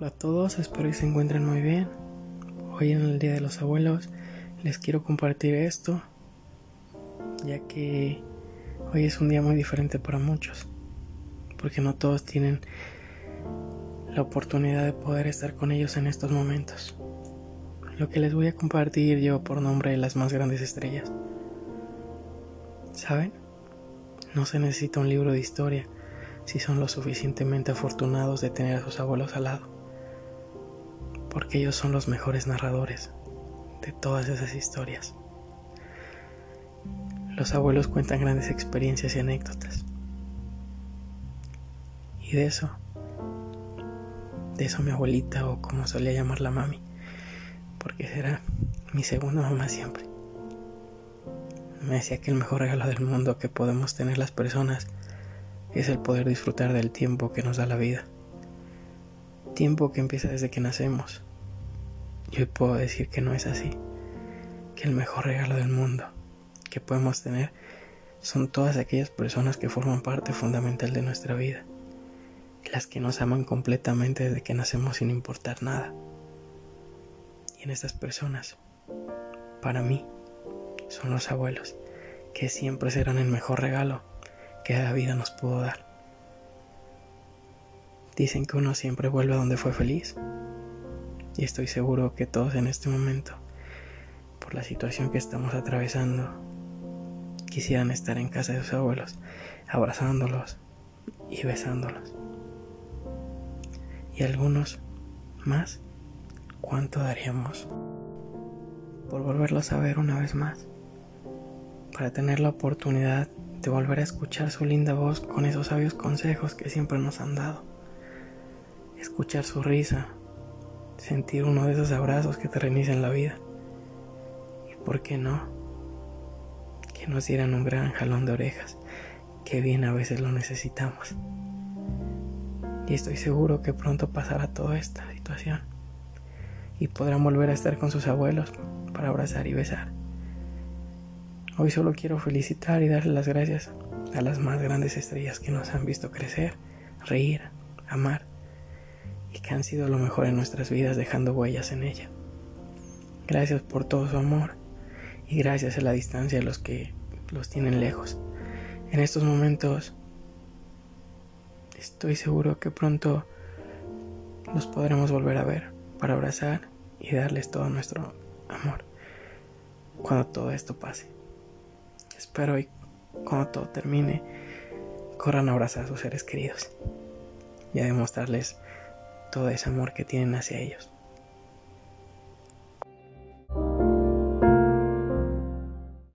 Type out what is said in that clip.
Hola a todos, espero que se encuentren muy bien. Hoy en el Día de los Abuelos les quiero compartir esto, ya que hoy es un día muy diferente para muchos, porque no todos tienen la oportunidad de poder estar con ellos en estos momentos. Lo que les voy a compartir lleva por nombre las más grandes estrellas. ¿Saben? No se necesita un libro de historia si son lo suficientemente afortunados de tener a sus abuelos al lado porque ellos son los mejores narradores de todas esas historias. Los abuelos cuentan grandes experiencias y anécdotas. Y de eso, de eso mi abuelita o como solía llamarla mami, porque será mi segunda mamá siempre. Me decía que el mejor regalo del mundo que podemos tener las personas es el poder disfrutar del tiempo que nos da la vida tiempo que empieza desde que nacemos. Yo puedo decir que no es así, que el mejor regalo del mundo que podemos tener son todas aquellas personas que forman parte fundamental de nuestra vida, las que nos aman completamente desde que nacemos sin importar nada. Y en estas personas, para mí, son los abuelos, que siempre serán el mejor regalo que la vida nos pudo dar. Dicen que uno siempre vuelve a donde fue feliz. Y estoy seguro que todos en este momento, por la situación que estamos atravesando, quisieran estar en casa de sus abuelos, abrazándolos y besándolos. Y algunos más, ¿cuánto daríamos por volverlos a ver una vez más? Para tener la oportunidad de volver a escuchar su linda voz con esos sabios consejos que siempre nos han dado escuchar su risa, sentir uno de esos abrazos que te reinician la vida. Y por qué no, que nos dieran un gran jalón de orejas, que bien a veces lo necesitamos. Y estoy seguro que pronto pasará toda esta situación y podrán volver a estar con sus abuelos para abrazar y besar. Hoy solo quiero felicitar y darle las gracias a las más grandes estrellas que nos han visto crecer, reír, amar y que han sido lo mejor en nuestras vidas dejando huellas en ella. Gracias por todo su amor y gracias a la distancia de los que los tienen lejos. En estos momentos estoy seguro que pronto los podremos volver a ver para abrazar y darles todo nuestro amor cuando todo esto pase. Espero y cuando todo termine corran a abrazar a sus seres queridos y a demostrarles todo ese amor que tienen hacia ellos.